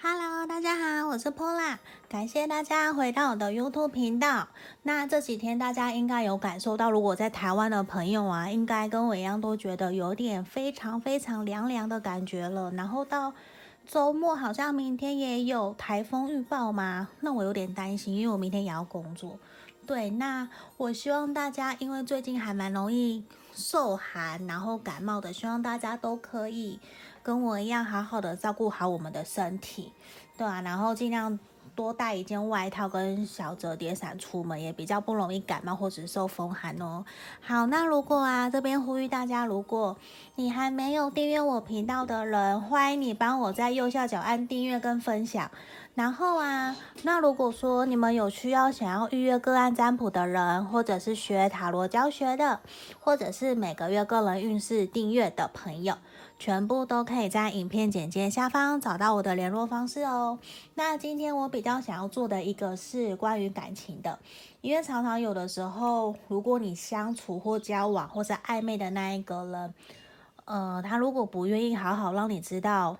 Hello，大家好，我是 Pola，感谢大家回到我的 YouTube 频道。那这几天大家应该有感受到，如果在台湾的朋友啊，应该跟我一样都觉得有点非常非常凉凉的感觉了。然后到周末好像明天也有台风预报嘛，那我有点担心，因为我明天也要工作。对，那我希望大家，因为最近还蛮容易受寒，然后感冒的，希望大家都可以。跟我一样，好好的照顾好我们的身体，对啊，然后尽量多带一件外套跟小折叠伞出门，也比较不容易感冒或者受风寒哦。好，那如果啊，这边呼吁大家，如果你还没有订阅我频道的人，欢迎你帮我在右下角按订阅跟分享。然后啊，那如果说你们有需要想要预约个案占卜的人，或者是学塔罗教学的，或者是每个月个人运势订阅的朋友。全部都可以在影片简介下方找到我的联络方式哦。那今天我比较想要做的一个是关于感情的，因为常常有的时候，如果你相处或交往或是暧昧的那一个人，呃，他如果不愿意好好让你知道。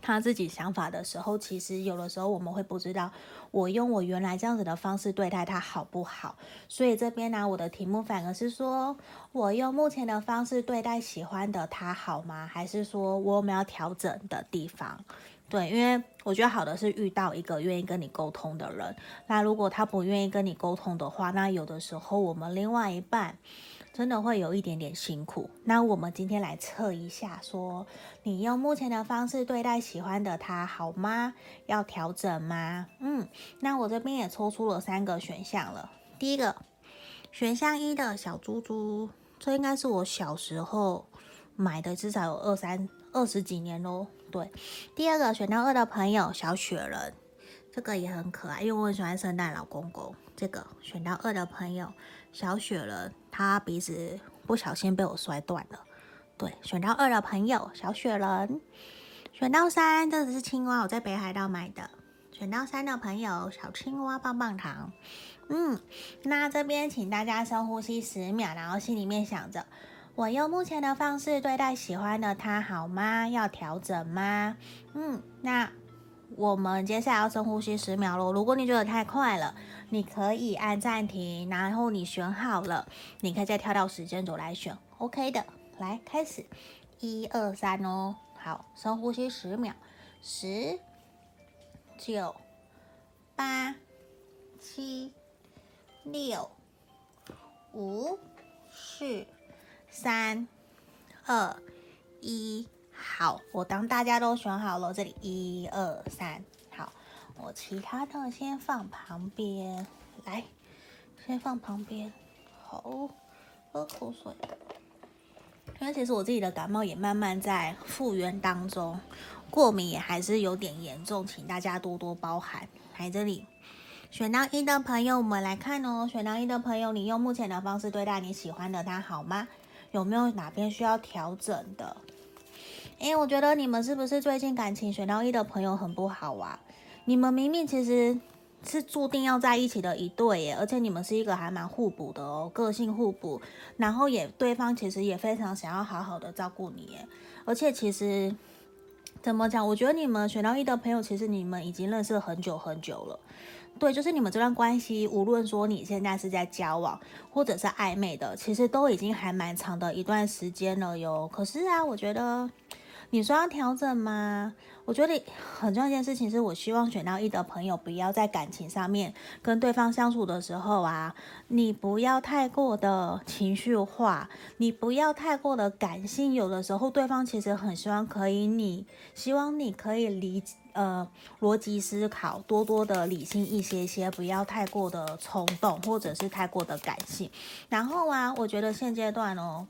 他自己想法的时候，其实有的时候我们会不知道，我用我原来这样子的方式对待他好不好？所以这边呢，我的题目反而是说，我用目前的方式对待喜欢的他好吗？还是说我有没有调整的地方？对，因为我觉得好的是遇到一个愿意跟你沟通的人。那如果他不愿意跟你沟通的话，那有的时候我们另外一半。真的会有一点点辛苦。那我们今天来测一下，说你用目前的方式对待喜欢的他好吗？要调整吗？嗯，那我这边也抽出了三个选项了。第一个选项一的小猪猪，这应该是我小时候买的，至少有二三二十几年喽。对，第二个选到二的朋友小雪人，这个也很可爱，因为我很喜欢圣诞老公公。这个选到二的朋友小雪人。他鼻子不小心被我摔断了。对，选到二的朋友小雪人，选到三，这只是青蛙，我在北海道买的。选到三的朋友小青蛙棒棒糖。嗯，那这边请大家深呼吸十秒，然后心里面想着：我用目前的方式对待喜欢的他好吗？要调整吗？嗯，那我们接下来要深呼吸十秒喽。如果你觉得太快了。你可以按暂停，然后你选好了，你可以再跳到时间轴来选，OK 的。来开始，一二三哦，好，深呼吸十秒，十、九、八、七、六、五、四、三、二、一，好，我当大家都选好了，这里一二三。好我其他的先放旁边，来，先放旁边。好，喝口水。因为其实我自己的感冒也慢慢在复原当中，过敏也还是有点严重，请大家多多包涵。来这里，选到一的朋友，我们来看哦。选到一的朋友，你用目前的方式对待你喜欢的他好吗？有没有哪边需要调整的？诶，我觉得你们是不是最近感情选到一的朋友很不好啊？你们明明其实是注定要在一起的一对耶，而且你们是一个还蛮互补的哦，个性互补，然后也对方其实也非常想要好好的照顾你耶，而且其实怎么讲？我觉得你们选到一的朋友，其实你们已经认识很久很久了，对，就是你们这段关系，无论说你现在是在交往或者是暧昧的，其实都已经还蛮长的一段时间了哟。可是啊，我觉得。你说要调整吗？我觉得很重要一件事情是，我希望选到一的朋友不要在感情上面跟对方相处的时候啊，你不要太过的情绪化，你不要太过的感性。有的时候对方其实很希望可以你，希望你可以理呃逻辑思考，多多的理性一些些，不要太过的冲动或者是太过的感性。然后啊，我觉得现阶段哦。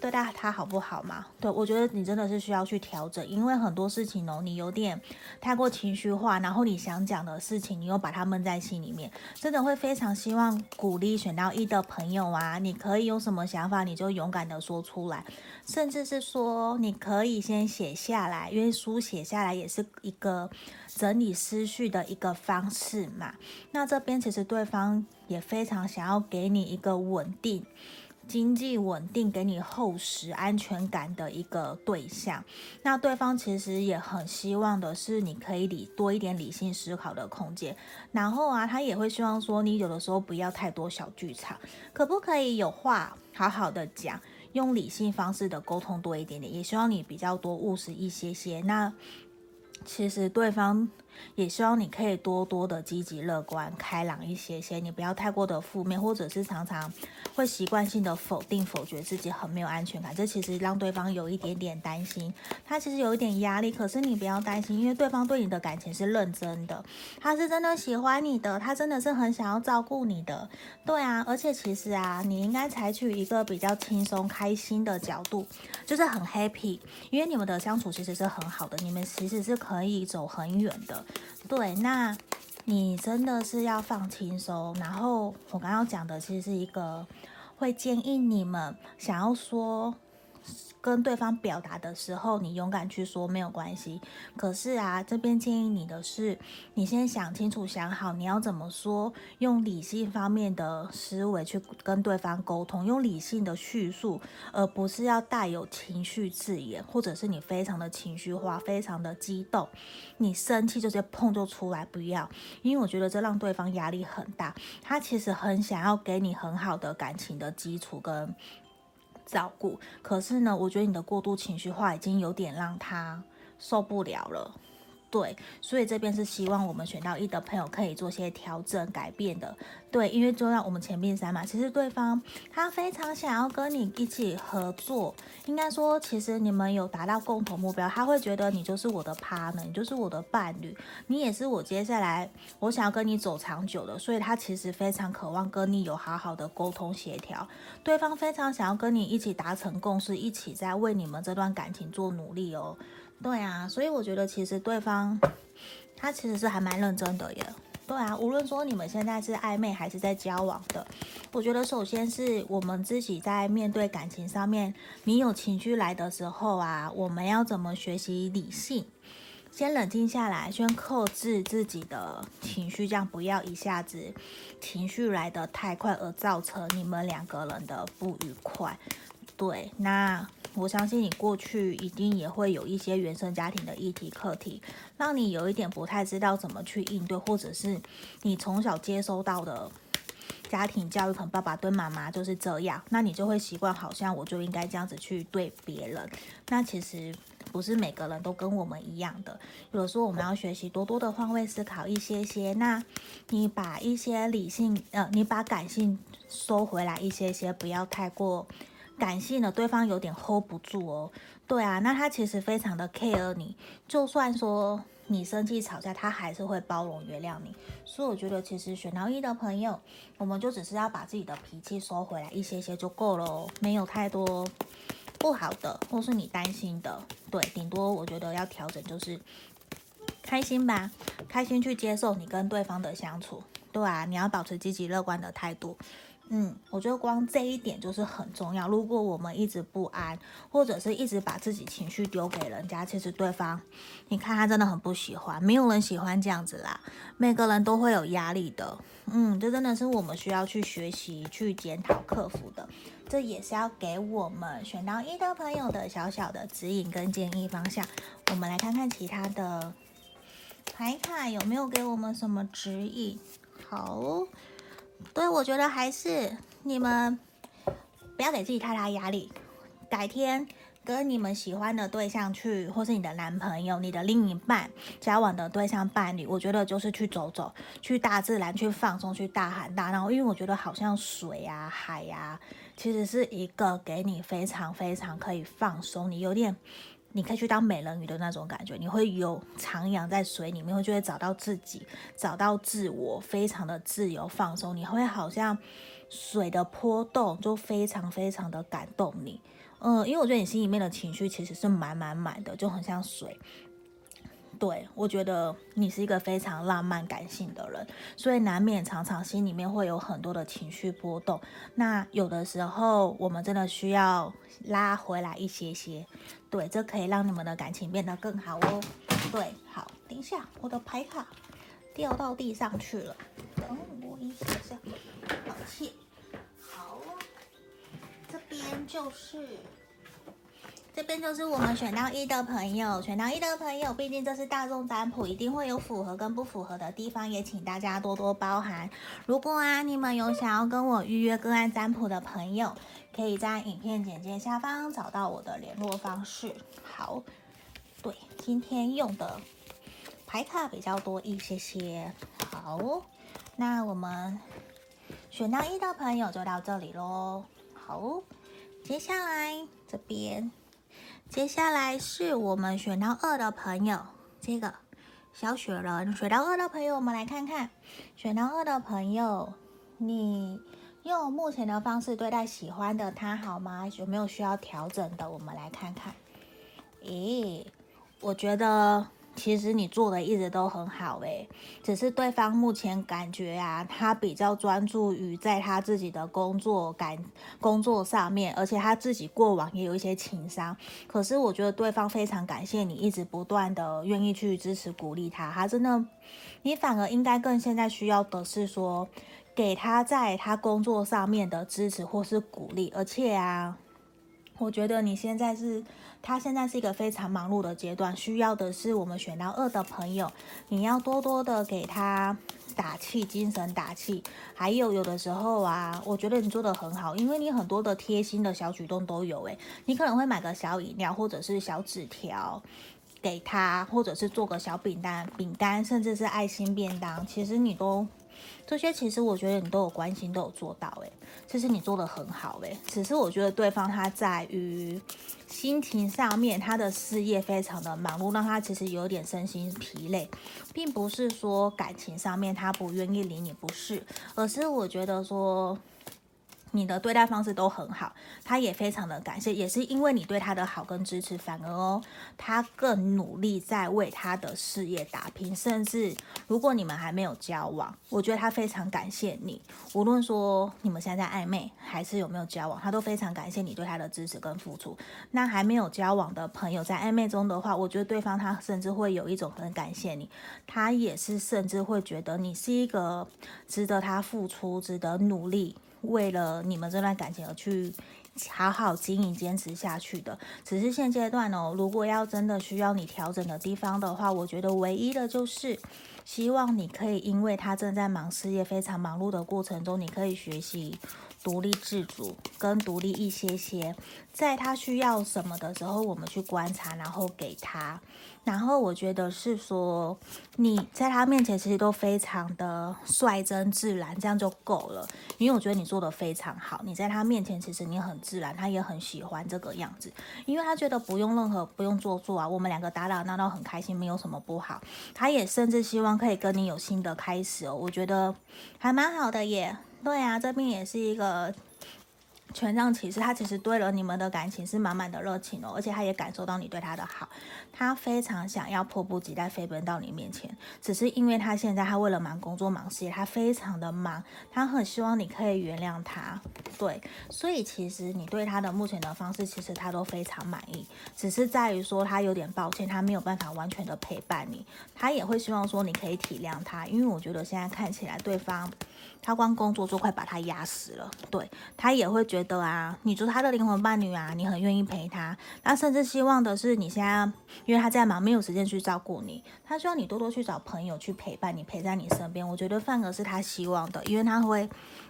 对待他好不好嘛？对，我觉得你真的是需要去调整，因为很多事情哦，你有点太过情绪化，然后你想讲的事情，你又把它闷在心里面，真的会非常希望鼓励选到一的朋友啊，你可以有什么想法，你就勇敢的说出来，甚至是说你可以先写下来，因为书写下来也是一个整理思绪的一个方式嘛。那这边其实对方也非常想要给你一个稳定。经济稳定、给你厚实安全感的一个对象。那对方其实也很希望的是，你可以理多一点理性思考的空间。然后啊，他也会希望说，你有的时候不要太多小剧场，可不可以有话好好的讲，用理性方式的沟通多一点点。也希望你比较多务实一些些。那其实对方。也希望你可以多多的积极乐观、开朗一些些，你不要太过的负面，或者是常常会习惯性的否定、否决自己，很没有安全感。这其实让对方有一点点担心，他其实有一点压力。可是你不要担心，因为对方对你的感情是认真的，他是真的喜欢你的，他真的是很想要照顾你的。对啊，而且其实啊，你应该采取一个比较轻松、开心的角度，就是很 happy，因为你们的相处其实是很好的，你们其实是可以走很远的。对，那你真的是要放轻松。然后我刚刚讲的其实是一个会建议你们想要说。跟对方表达的时候，你勇敢去说没有关系。可是啊，这边建议你的是，你先想清楚、想好你要怎么说，用理性方面的思维去跟对方沟通，用理性的叙述，而不是要带有情绪字眼，或者是你非常的情绪化、非常的激动，你生气就直接碰就出来，不要，因为我觉得这让对方压力很大。他其实很想要给你很好的感情的基础跟。照顾，可是呢，我觉得你的过度情绪化已经有点让他受不了了。对，所以这边是希望我们选到一的朋友可以做些调整改变的。对，因为就像我们前面三嘛，其实对方他非常想要跟你一起合作。应该说，其实你们有达到共同目标，他会觉得你就是我的 partner，你就是我的伴侣，你也是我接下来我想要跟你走长久的。所以他其实非常渴望跟你有好好的沟通协调。对方非常想要跟你一起达成共识，一起在为你们这段感情做努力哦。对啊，所以我觉得其实对方他其实是还蛮认真的耶。对啊，无论说你们现在是暧昧还是在交往的，我觉得首先是我们自己在面对感情上面，你有情绪来的时候啊，我们要怎么学习理性，先冷静下来，先克制自己的情绪，这样不要一下子情绪来得太快，而造成你们两个人的不愉快。对，那。我相信你过去一定也会有一些原生家庭的议题课题，让你有一点不太知道怎么去应对，或者是你从小接收到的家庭教育，可能爸爸对妈妈就是这样，那你就会习惯好像我就应该这样子去对别人。那其实不是每个人都跟我们一样的，有的时候我们要学习多多的换位思考一些些。那你把一些理性，呃，你把感性收回来一些些，不要太过。感性的对方有点 hold 不住哦，对啊，那他其实非常的 care 你，就算说你生气吵架，他还是会包容原谅你。所以我觉得其实选到一的朋友，我们就只是要把自己的脾气收回来一些些就够了哦，没有太多不好的或是你担心的，对，顶多我觉得要调整就是开心吧，开心去接受你跟对方的相处，对啊，你要保持积极乐观的态度。嗯，我觉得光这一点就是很重要。如果我们一直不安，或者是一直把自己情绪丢给人家，其实对方，你看他真的很不喜欢。没有人喜欢这样子啦，每个人都会有压力的。嗯，这真的是我们需要去学习、去检讨、克服的。这也是要给我们选到一的朋友的小小的指引跟建议方向。我们来看看其他的牌卡有没有给我们什么指引。好。对，我觉得还是你们不要给自己太大压力。改天跟你们喜欢的对象去，或是你的男朋友、你的另一半、交往的对象、伴侣，我觉得就是去走走，去大自然，去放松，去大喊大闹。因为我觉得好像水啊、海呀、啊，其实是一个给你非常非常可以放松，你有点。你可以去当美人鱼的那种感觉，你会有徜徉在水里面，会就会找到自己，找到自我，非常的自由放松。你会好像水的波动，就非常非常的感动你。嗯，因为我觉得你心里面的情绪其实是满满满的，就很像水。对，我觉得你是一个非常浪漫感性的人，所以难免常常心里面会有很多的情绪波动。那有的时候我们真的需要拉回来一些些，对，这可以让你们的感情变得更好哦。对，好，等一下，我的牌卡掉到地上去了，等我一下下，抱歉。好，这边就是。这边就是我们选到一的朋友，选到一的朋友，毕竟这是大众占卜，一定会有符合跟不符合的地方，也请大家多多包涵。如果啊，你们有想要跟我预约个案占卜的朋友，可以在影片简介下方找到我的联络方式。好，对，今天用的牌卡比较多一些些。好，那我们选到一的朋友就到这里喽。好，接下来这边。接下来是我们选到二的朋友，这个小雪人选到二的朋友，我们来看看，选到二的朋友，你用目前的方式对待喜欢的他好吗？有没有需要调整的？我们来看看。咦，我觉得。其实你做的一直都很好诶，只是对方目前感觉啊，他比较专注于在他自己的工作感工作上面，而且他自己过往也有一些情商。可是我觉得对方非常感谢你一直不断的愿意去支持鼓励他，他真的，你反而应该更现在需要的是说，给他在他工作上面的支持或是鼓励，而且啊。我觉得你现在是，他现在是一个非常忙碌的阶段，需要的是我们选到二的朋友，你要多多的给他打气，精神打气。还有有的时候啊，我觉得你做得很好，因为你很多的贴心的小举动都有诶，你可能会买个小饮料或者是小纸条给他，或者是做个小饼干、饼干，甚至是爱心便当，其实你都。这些其实我觉得你都有关心，都有做到，诶，其实你做得很好，诶，只是我觉得对方他在于心情上面，他的事业非常的忙碌，让他其实有点身心疲累，并不是说感情上面他不愿意理你，不是，而是我觉得说。你的对待方式都很好，他也非常的感谢，也是因为你对他的好跟支持，反而哦，他更努力在为他的事业打拼，甚至如果你们还没有交往，我觉得他非常感谢你，无论说你们现在在暧昧还是有没有交往，他都非常感谢你对他的支持跟付出。那还没有交往的朋友在暧昧中的话，我觉得对方他甚至会有一种很感谢你，他也是甚至会觉得你是一个值得他付出、值得努力。为了你们这段感情而去好好经营、坚持下去的，只是现阶段哦。如果要真的需要你调整的地方的话，我觉得唯一的就是希望你可以，因为他正在忙事业、非常忙碌的过程中，你可以学习独立自主，跟独立一些些，在他需要什么的时候，我们去观察，然后给他。然后我觉得是说，你在他面前其实都非常的率真自然，这样就够了。因为我觉得你做的非常好，你在他面前其实你很自然，他也很喜欢这个样子，因为他觉得不用任何不用做作啊，我们两个打打闹闹很开心，没有什么不好。他也甚至希望可以跟你有新的开始哦，我觉得还蛮好的耶。对啊，这边也是一个。权杖骑士，他其实对了你们的感情是满满的热情哦，而且他也感受到你对他的好，他非常想要迫不及待飞奔到你面前，只是因为他现在他为了忙工作忙事业，他非常的忙，他很希望你可以原谅他，对，所以其实你对他的目前的方式，其实他都非常满意，只是在于说他有点抱歉，他没有办法完全的陪伴你，他也会希望说你可以体谅他，因为我觉得现在看起来对方。他光工作就快把他压死了，对，他也会觉得啊，你就是他的灵魂伴侣啊，你很愿意陪他，他甚至希望的是你现在，因为他在忙，没有时间去照顾你，他希望你多多去找朋友去陪伴你，陪在你身边。我觉得反而是他希望的，因为他会，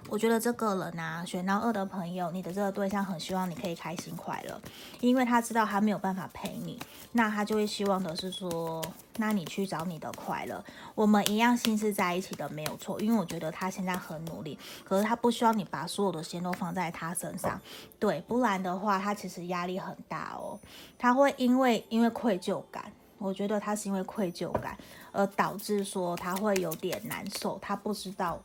我觉得这个人啊，选到二的朋友，你的这个对象很希望你可以开心快乐，因为他知道他没有办法陪你，那他就会希望的是说。那你去找你的快乐，我们一样心是在一起的，没有错。因为我觉得他现在很努力，可是他不需要你把所有的心都放在他身上，对，不然的话，他其实压力很大哦。他会因为因为愧疚感，我觉得他是因为愧疚感而导致说他会有点难受，他不知道。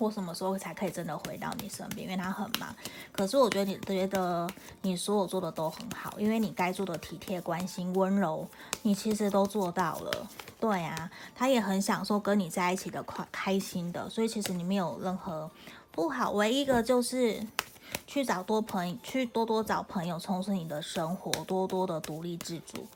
或什么时候才可以真的回到你身边？因为他很忙。可是我觉得你觉得你所有做的都很好，因为你该做的体贴、关心、温柔，你其实都做到了。对啊，他也很享受跟你在一起的快开心的，所以其实你没有任何不好。唯一一个就是去找多朋友，去多多找朋友充实你的生活，多多的独立自主。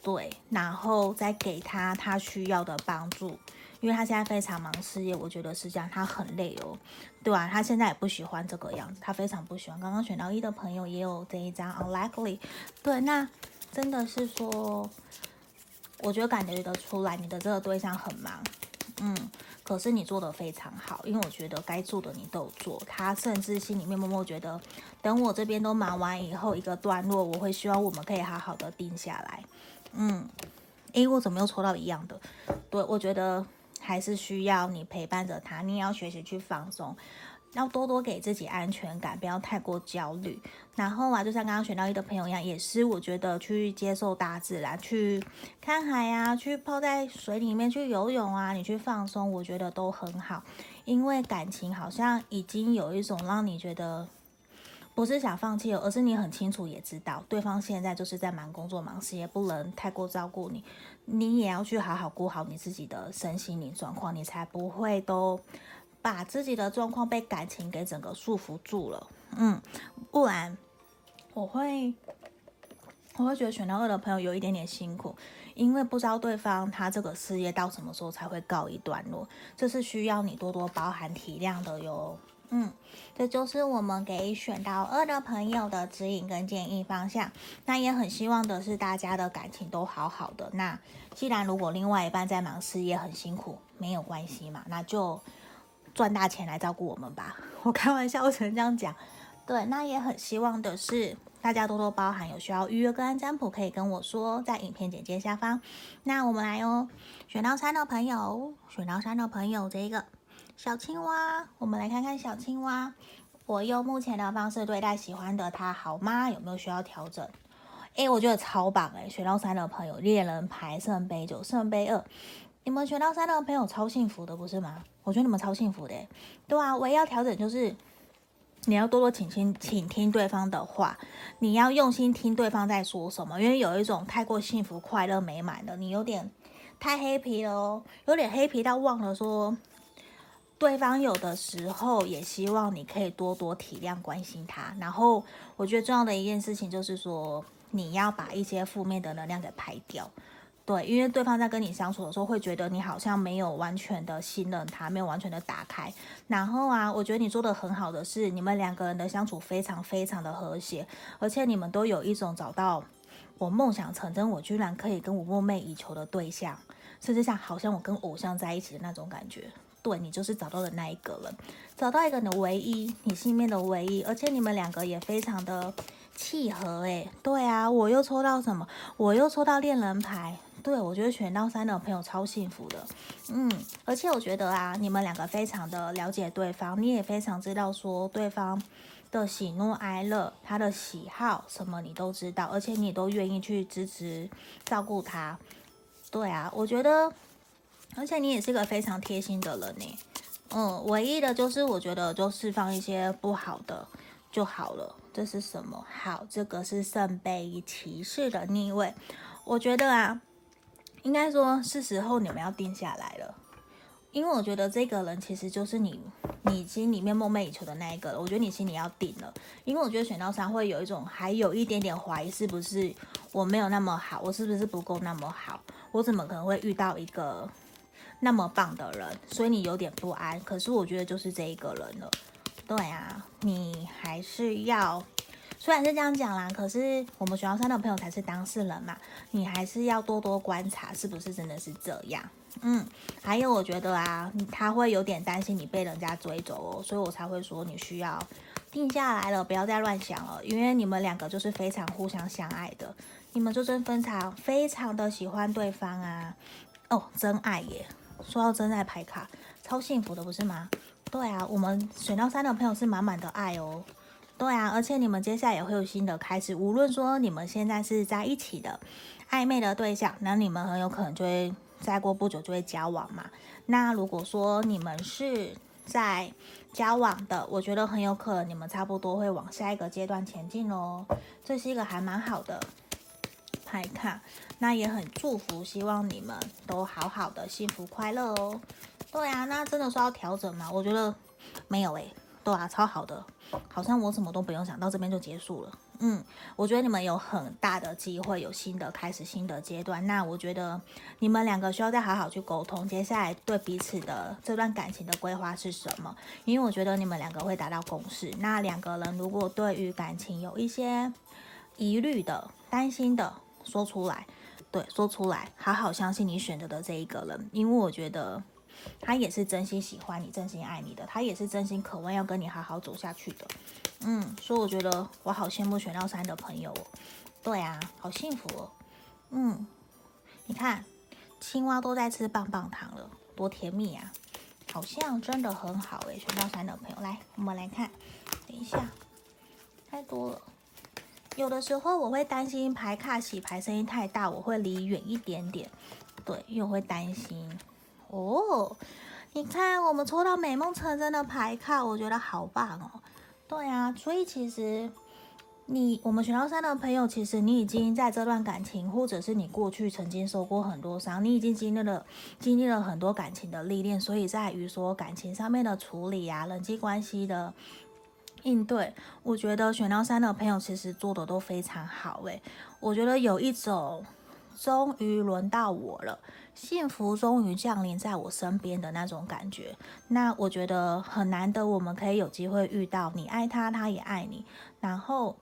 对，然后再给他他需要的帮助。因为他现在非常忙事业，我觉得是这样，他很累哦，对啊，他现在也不喜欢这个样子，他非常不喜欢。刚刚选到一的朋友也有这一张 unlikely，对，那真的是说，我觉得感觉得出来，你的这个对象很忙，嗯，可是你做的非常好，因为我觉得该做的你都有做，他甚至心里面默默觉得，等我这边都忙完以后，一个段落，我会希望我们可以好好的定下来，嗯，诶，我怎么又抽到一样的？对，我觉得。还是需要你陪伴着他，你也要学习去放松，要多多给自己安全感，不要太过焦虑。然后啊，就像刚刚选到一的朋友一样，也是我觉得去接受大自然，去看海啊，去泡在水里面去游泳啊，你去放松，我觉得都很好。因为感情好像已经有一种让你觉得。不是想放弃，而是你很清楚也知道，对方现在就是在忙工作、忙事业，不能太过照顾你。你也要去好好顾好你自己的身心灵状况，你才不会都把自己的状况被感情给整个束缚住了。嗯，不然我会我会觉得选到二的朋友有一点点辛苦，因为不知道对方他这个事业到什么时候才会告一段落，这是需要你多多包涵体谅的哟。嗯，这就是我们给选到二的朋友的指引跟建议方向。那也很希望的是大家的感情都好好的。那既然如果另外一半在忙事业很辛苦，没有关系嘛，那就赚大钱来照顾我们吧。我开玩笑，我只能这样讲。对，那也很希望的是大家多多包涵，有需要预约个案占卜可以跟我说，在影片简介下方。那我们来哦，选到三的朋友，选到三的朋友，这一个。小青蛙，我们来看看小青蛙。我用目前的方式对待喜欢的他，好吗？有没有需要调整？诶，我觉得超棒诶，选到三的朋友，恋人牌圣杯九、圣杯二，你们选到三的朋友超幸福的，不是吗？我觉得你们超幸福的。对啊，唯一要调整就是你要多多倾听，倾听对方的话，你要用心听对方在说什么，因为有一种太过幸福、快乐、美满的，你有点太黑皮了哦，有点黑皮到忘了说。对方有的时候也希望你可以多多体谅、关心他。然后，我觉得重要的一件事情就是说，你要把一些负面的能量给排掉。对，因为对方在跟你相处的时候，会觉得你好像没有完全的信任他，没有完全的打开。然后啊，我觉得你做的很好的是，你们两个人的相处非常非常的和谐，而且你们都有一种找到我梦想成真，我居然可以跟我梦寐以求的对象，甚至像好像我跟偶像在一起的那种感觉。对，你就是找到的那一个了，找到一个你的唯一，你心里面的唯一，而且你们两个也非常的契合诶，对啊，我又抽到什么？我又抽到恋人牌。对，我觉得选到三的朋友超幸福的，嗯，而且我觉得啊，你们两个非常的了解对方，你也非常知道说对方的喜怒哀乐，他的喜好什么你都知道，而且你都愿意去支持照顾他。对啊，我觉得。而且你也是个非常贴心的人呢，嗯，唯一的就是我觉得就释放一些不好的就好了。这是什么？好，这个是圣杯骑士的逆位。我觉得啊，应该说是时候你们要定下来了，因为我觉得这个人其实就是你，你心里面梦寐以求的那一个了。我觉得你心里要定了，因为我觉得选到三会有一种还有一点点怀疑，是不是我没有那么好，我是不是不够那么好，我怎么可能会遇到一个。那么棒的人，所以你有点不安。可是我觉得就是这一个人了。对啊，你还是要，虽然是这样讲啦，可是我们学校三的朋友才是当事人嘛，你还是要多多观察，是不是真的是这样？嗯，还有我觉得啊，他会有点担心你被人家追走哦，所以我才会说你需要定下来了，不要再乱想了，因为你们两个就是非常互相相爱的，你们就真非常非常的喜欢对方啊，哦，真爱耶。说到真爱牌卡，超幸福的，不是吗？对啊，我们选到三的朋友是满满的爱哦。对啊，而且你们接下来也会有新的开始。无论说你们现在是在一起的暧昧的对象，那你们很有可能就会再过不久就会交往嘛。那如果说你们是在交往的，我觉得很有可能你们差不多会往下一个阶段前进哦。这是一个还蛮好的牌卡。那也很祝福，希望你们都好好的，幸福快乐哦。对啊，那真的说要调整吗？我觉得没有诶、对啊，超好的，好像我什么都不用想到这边就结束了。嗯，我觉得你们有很大的机会有新的开始，新的阶段。那我觉得你们两个需要再好好去沟通，接下来对彼此的这段感情的规划是什么？因为我觉得你们两个会达到共识。那两个人如果对于感情有一些疑虑的、担心的，说出来，对，说出来，好好相信你选择的这一个人，因为我觉得他也是真心喜欢你、真心爱你的，他也是真心渴望要跟你好好走下去的。嗯，所以我觉得我好羡慕选到三的朋友哦。对啊，好幸福哦。嗯，你看，青蛙都在吃棒棒糖了，多甜蜜啊！好像真的很好诶，选到三的朋友，来，我们来看，等一下，太多了。有的时候我会担心牌卡洗牌声音太大，我会离远一点点。对，因为我会担心。哦，你看，我们抽到美梦成真的牌卡，我觉得好棒哦。对啊，所以其实你我们选到三的朋友，其实你已经在这段感情，或者是你过去曾经受过很多伤，你已经经历了经历了很多感情的历练，所以在于说感情上面的处理啊，人际关系的应对，我觉得选到三的朋友其实做的都非常好诶，我觉得有一种。终于轮到我了，幸福终于降临在我身边的那种感觉。那我觉得很难得，我们可以有机会遇到你爱他，他也爱你，然后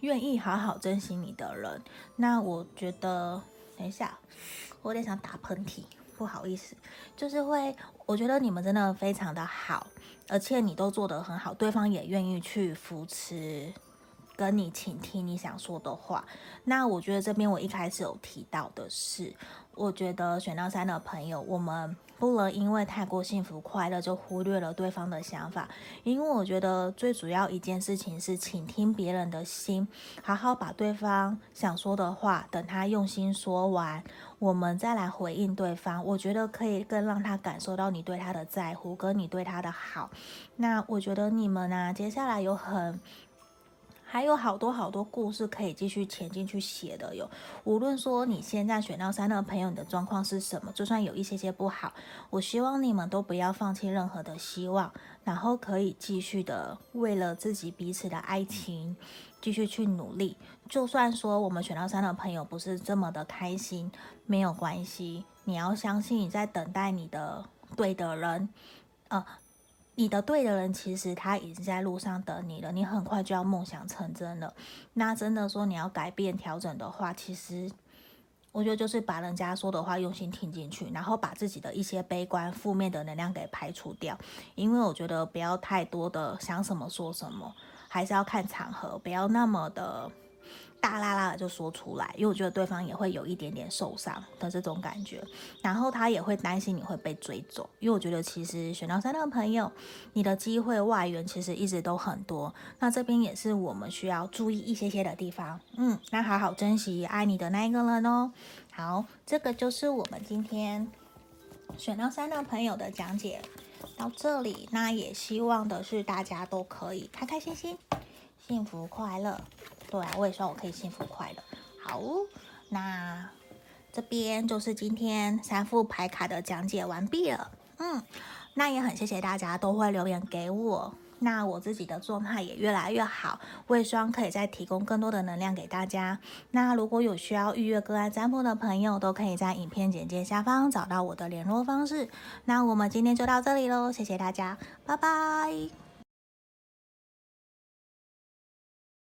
愿意好好珍惜你的人。那我觉得，等一下，我有点想打喷嚏，不好意思，就是会，我觉得你们真的非常的好，而且你都做得很好，对方也愿意去扶持。跟你倾听你想说的话，那我觉得这边我一开始有提到的是，我觉得选到三的朋友，我们不能因为太过幸福快乐就忽略了对方的想法，因为我觉得最主要一件事情是倾听别人的心，好好把对方想说的话，等他用心说完，我们再来回应对方，我觉得可以更让他感受到你对他的在乎，跟你对他的好。那我觉得你们呢、啊，接下来有很。还有好多好多故事可以继续前进去写的哟。无论说你现在选到三的朋友，你的状况是什么，就算有一些些不好，我希望你们都不要放弃任何的希望，然后可以继续的为了自己彼此的爱情继续去努力。就算说我们选到三的朋友不是这么的开心，没有关系，你要相信你在等待你的对的人，呃。你的对的人，其实他已经在路上等你了。你很快就要梦想成真了。那真的说你要改变调整的话，其实我觉得就是把人家说的话用心听进去，然后把自己的一些悲观、负面的能量给排除掉。因为我觉得不要太多的想什么说什么，还是要看场合，不要那么的。大啦啦的就说出来，因为我觉得对方也会有一点点受伤的这种感觉，然后他也会担心你会被追走，因为我觉得其实选到三的朋友，你的机会外援其实一直都很多，那这边也是我们需要注意一些些的地方，嗯，那好好珍惜爱你的那一个人哦。好，这个就是我们今天选到三的朋友的讲解。到这里，那也希望的是大家都可以开开心心、幸福快乐。对啊，我也希望我可以幸福快乐。好，那这边就是今天三副牌卡的讲解完毕了。嗯，那也很谢谢大家都会留言给我，那我自己的状态也越来越好。我也希望可以再提供更多的能量给大家。那如果有需要预约个案占卜的朋友，都可以在影片简介下方找到我的联络方式。那我们今天就到这里喽，谢谢大家，拜拜。